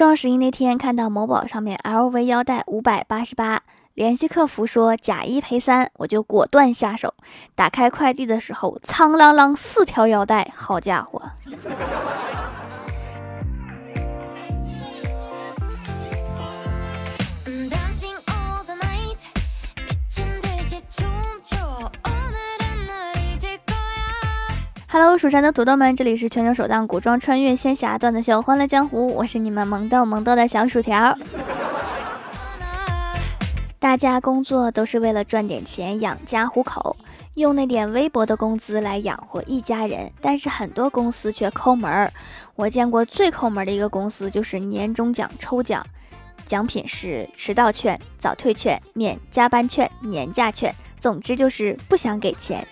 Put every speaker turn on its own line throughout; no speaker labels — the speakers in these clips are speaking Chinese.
双十一那天看到某宝上面 LV 腰带五百八十八，联系客服说假一赔三，我就果断下手。打开快递的时候，苍啷啷四条腰带，好家伙！Hello，蜀山的土豆们，这里是全球首档古装穿越仙侠段子秀《欢乐江湖》，我是你们萌豆萌豆的小薯条。大家工作都是为了赚点钱养家糊口，用那点微薄的工资来养活一家人，但是很多公司却抠门儿。我见过最抠门的一个公司就是年终奖抽奖，奖品是迟到券、早退券、免加班券、年假券，总之就是不想给钱。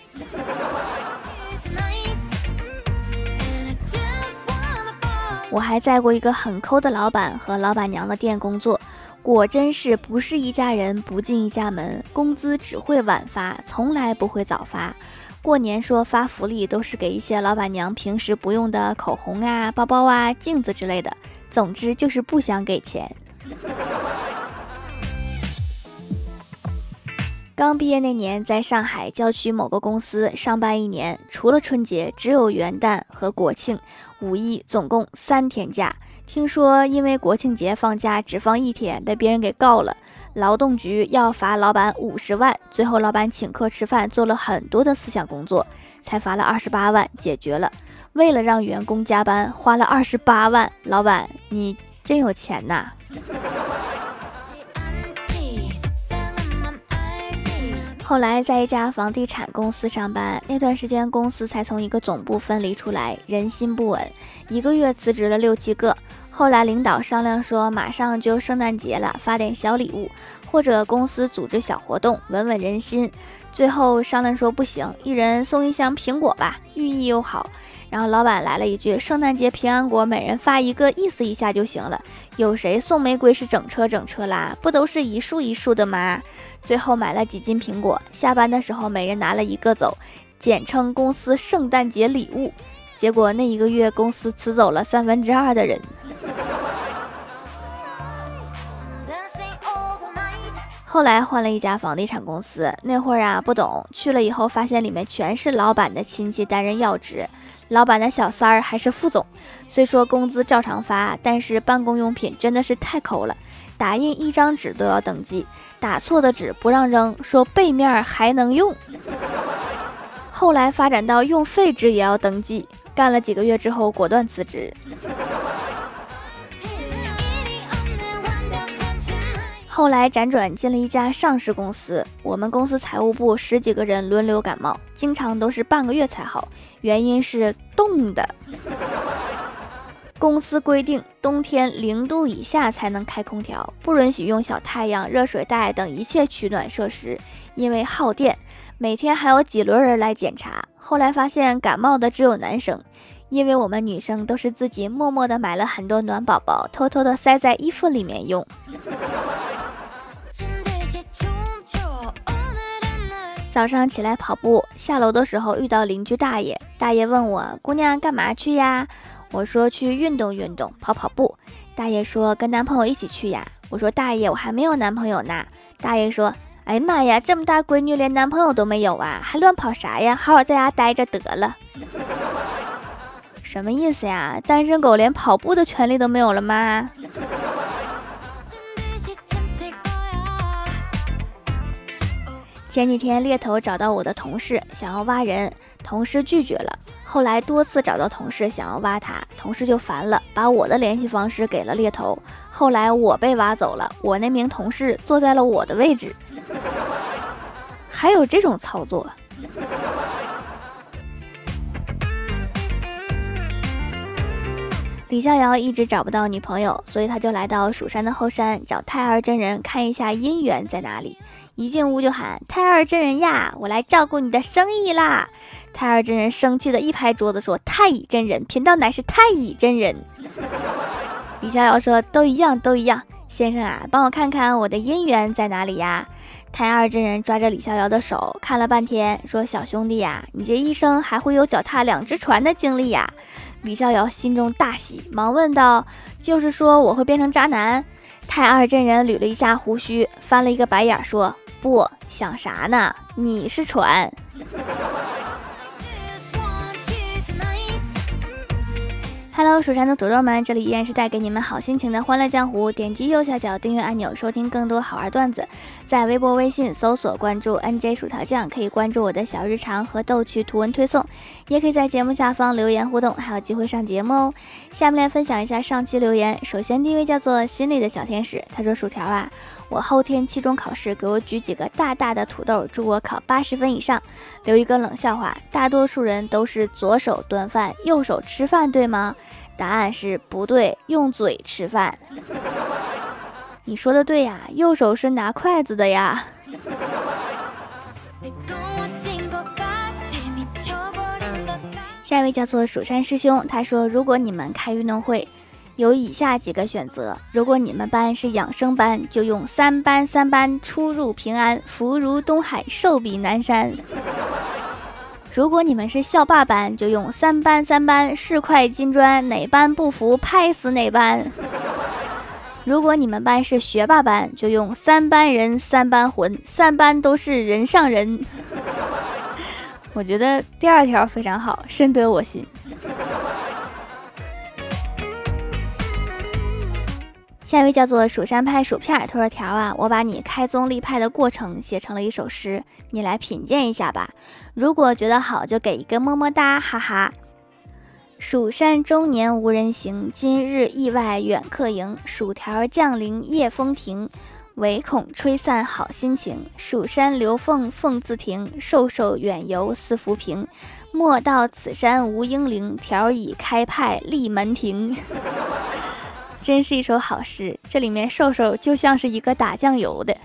我还在过一个很抠的老板和老板娘的店工作，果真是不是一家人不进一家门，工资只会晚发，从来不会早发。过年说发福利都是给一些老板娘平时不用的口红啊、包包啊、镜子之类的，总之就是不想给钱。刚毕业那年，在上海郊区某个公司上班一年，除了春节，只有元旦和国庆、五一，总共三天假。听说因为国庆节放假只放一天，被别人给告了，劳动局要罚老板五十万。最后老板请客吃饭，做了很多的思想工作，才罚了二十八万，解决了。为了让员工加班，花了二十八万，老板你真有钱呐！后来在一家房地产公司上班，那段时间公司才从一个总部分离出来，人心不稳，一个月辞职了六七个。后来领导商量说，马上就圣诞节了，发点小礼物，或者公司组织小活动，稳稳人心。最后商量说不行，一人送一箱苹果吧，寓意又好。然后老板来了一句：“圣诞节平安果，每人发一个，意思一下就行了。有谁送玫瑰是整车整车拉？不都是一束一束的吗？”最后买了几斤苹果，下班的时候每人拿了一个走，简称公司圣诞节礼物。结果那一个月公司辞走了三分之二的人。后来换了一家房地产公司，那会儿啊不懂，去了以后发现里面全是老板的亲戚担任要职。老板的小三儿还是副总，虽说工资照常发，但是办公用品真的是太抠了，打印一张纸都要登记，打错的纸不让扔，说背面还能用。后来发展到用废纸也要登记，干了几个月之后果断辞职。后来辗转进了一家上市公司，我们公司财务部十几个人轮流感冒，经常都是半个月才好，原因是冻的。公司规定冬天零度以下才能开空调，不允许用小太阳、热水袋等一切取暖设施，因为耗电。每天还有几轮人来检查。后来发现感冒的只有男生，因为我们女生都是自己默默的买了很多暖宝宝，偷偷的塞在衣服里面用。早上起来跑步，下楼的时候遇到邻居大爷。大爷问我：“姑娘干嘛去呀？”我说：“去运动运动，跑跑步。”大爷说：“跟男朋友一起去呀？”我说：“大爷，我还没有男朋友呢。”大爷说：“哎呀妈呀，这么大闺女连男朋友都没有啊，还乱跑啥呀？好好在家待着得了。” 什么意思呀？单身狗连跑步的权利都没有了吗？前几天猎头找到我的同事，想要挖人，同事拒绝了。后来多次找到同事想要挖他，同事就烦了，把我的联系方式给了猎头。后来我被挖走了，我那名同事坐在了我的位置。还有这种操作？李逍遥一直找不到女朋友，所以他就来到蜀山的后山找太二真人看一下姻缘在哪里。一进屋就喊：“太二真人呀，我来照顾你的生意啦！”太二真人生气的一拍桌子说：“太乙真人，贫道乃是太乙真人。”李逍遥说：“都一样，都一样。先生啊，帮我看看我的姻缘在哪里呀？”太二真人抓着李逍遥的手看了半天，说：“小兄弟呀，你这一生还会有脚踏两只船的经历呀。”李逍遥心中大喜，忙问道：“就是说我会变成渣男。太二真人捋了一下胡须，翻了一个白眼，说：“不想啥呢？你是船。” Hello，蜀山的土豆们，这里依然是带给你们好心情的欢乐江湖。点击右下角订阅按钮，收听更多好玩段子。在微博、微信搜索关注 NJ 薯条酱，可以关注我的小日常和逗趣图文推送，也可以在节目下方留言互动，还有机会上节目哦。下面来分享一下上期留言。首先第一位叫做心里的小天使，他说：“薯条啊，我后天期中考试，给我举几个大大的土豆，祝我考八十分以上。留一个冷笑话，大多数人都是左手端饭，右手吃饭，对吗？”答案是不对，用嘴吃饭。你说的对呀，右手是拿筷子的呀。下一位叫做蜀山师兄，他说：“如果你们开运动会，有以下几个选择：如果你们班是养生班，就用三班三班，出入平安，福如东海，寿比南山。”如果你们是校霸班，就用三班三班是块金砖，哪班不服拍死哪班。如果你们班是学霸班，就用三班人三班魂，三班都是人上人。我觉得第二条非常好，深得我心。下一位叫做蜀山派薯片儿，他说：“条啊，我把你开宗立派的过程写成了一首诗，你来品鉴一下吧。如果觉得好，就给一个么么哒，哈哈。”蜀山终年无人行，今日意外远客迎。薯条降临夜风停，唯恐吹散好心情。蜀山留凤凤自停，瘦瘦远游思浮萍。莫道此山无英灵，条已开派立门庭。真是一首好诗，这里面瘦瘦就像是一个打酱油的。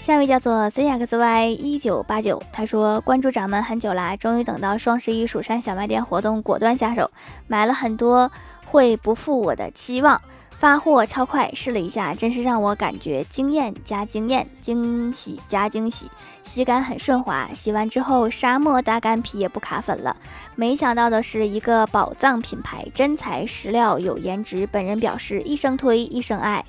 下一位叫做 zxy 一九八九，他说关注掌门很久啦，终于等到双十一蜀山小卖店活动，果断下手，买了很多，会不负我的期望。发货超快，试了一下，真是让我感觉惊艳加惊艳，惊喜加惊喜，洗感很顺滑。洗完之后，沙漠大干皮也不卡粉了。没想到的是，一个宝藏品牌，真材实料，有颜值。本人表示一生推，一生爱，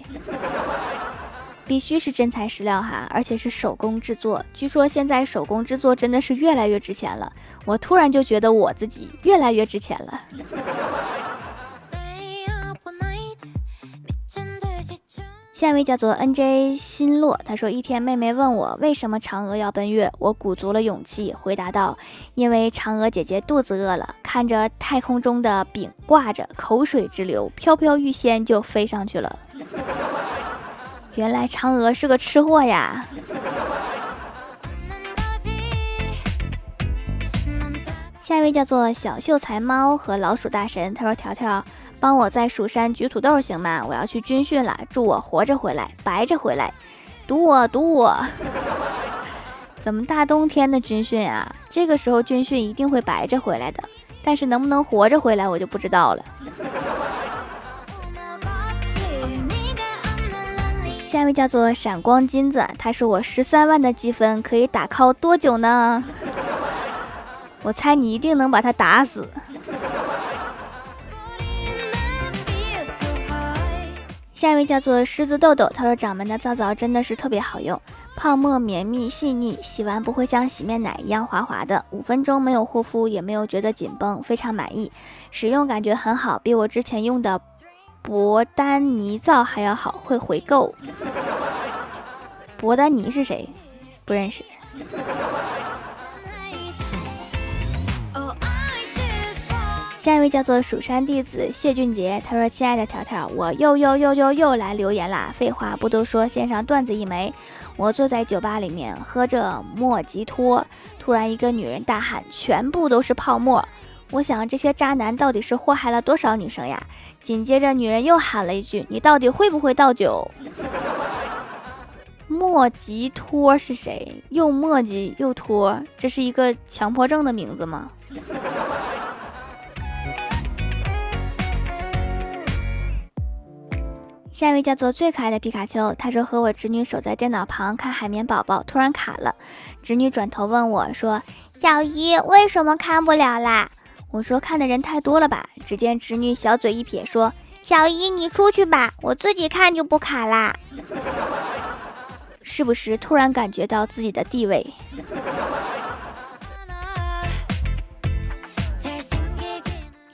必须是真材实料哈，而且是手工制作。据说现在手工制作真的是越来越值钱了。我突然就觉得我自己越来越值钱了。下一位叫做 N J 心落，他说：一天妹妹问我为什么嫦娥要奔月，我鼓足了勇气回答道：因为嫦娥姐姐肚子饿了，看着太空中的饼挂着，口水直流，飘飘欲仙就飞上去了。原来嫦娥是个吃货呀！下一位叫做小秀才猫和老鼠大神，他说：条条。帮我在蜀山举土豆行吗？我要去军训了，祝我活着回来，白着回来，赌我赌我！怎么大冬天的军训啊？这个时候军训一定会白着回来的，但是能不能活着回来我就不知道了。下一位叫做闪光金子，他说我十三万的积分可以打 call 多久呢？我猜你一定能把他打死。下一位叫做狮子豆豆，他说掌门的皂皂真的是特别好用，泡沫绵密细腻，洗完不会像洗面奶一样滑滑的，五分钟没有护肤也没有觉得紧绷，非常满意，使用感觉很好，比我之前用的博丹尼皂还要好，会回购。博丹尼是谁？不认识。下一位叫做蜀山弟子谢俊杰，他说：“亲爱的条条，我又又又又又来留言啦！废话不多说，献上段子一枚。我坐在酒吧里面喝着莫吉托，突然一个女人大喊：全部都是泡沫！我想这些渣男到底是祸害了多少女生呀？紧接着女人又喊了一句：你到底会不会倒酒？莫吉托是谁？又墨迹又托，这是一个强迫症的名字吗？”下一位叫做最可爱的皮卡丘，他说和我侄女守在电脑旁看海绵宝宝，突然卡了。侄女转头问我说：“小姨为什么看不了啦？”我说看的人太多了吧。只见侄女小嘴一撇说：“小姨你出去吧，我自己看就不卡啦。”是不是突然感觉到自己的地位？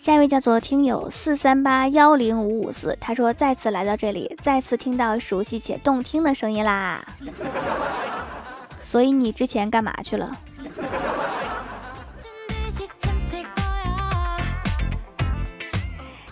下一位叫做听友四三八幺零五五四，他说再次来到这里，再次听到熟悉且动听的声音啦。所以你之前干嘛去了？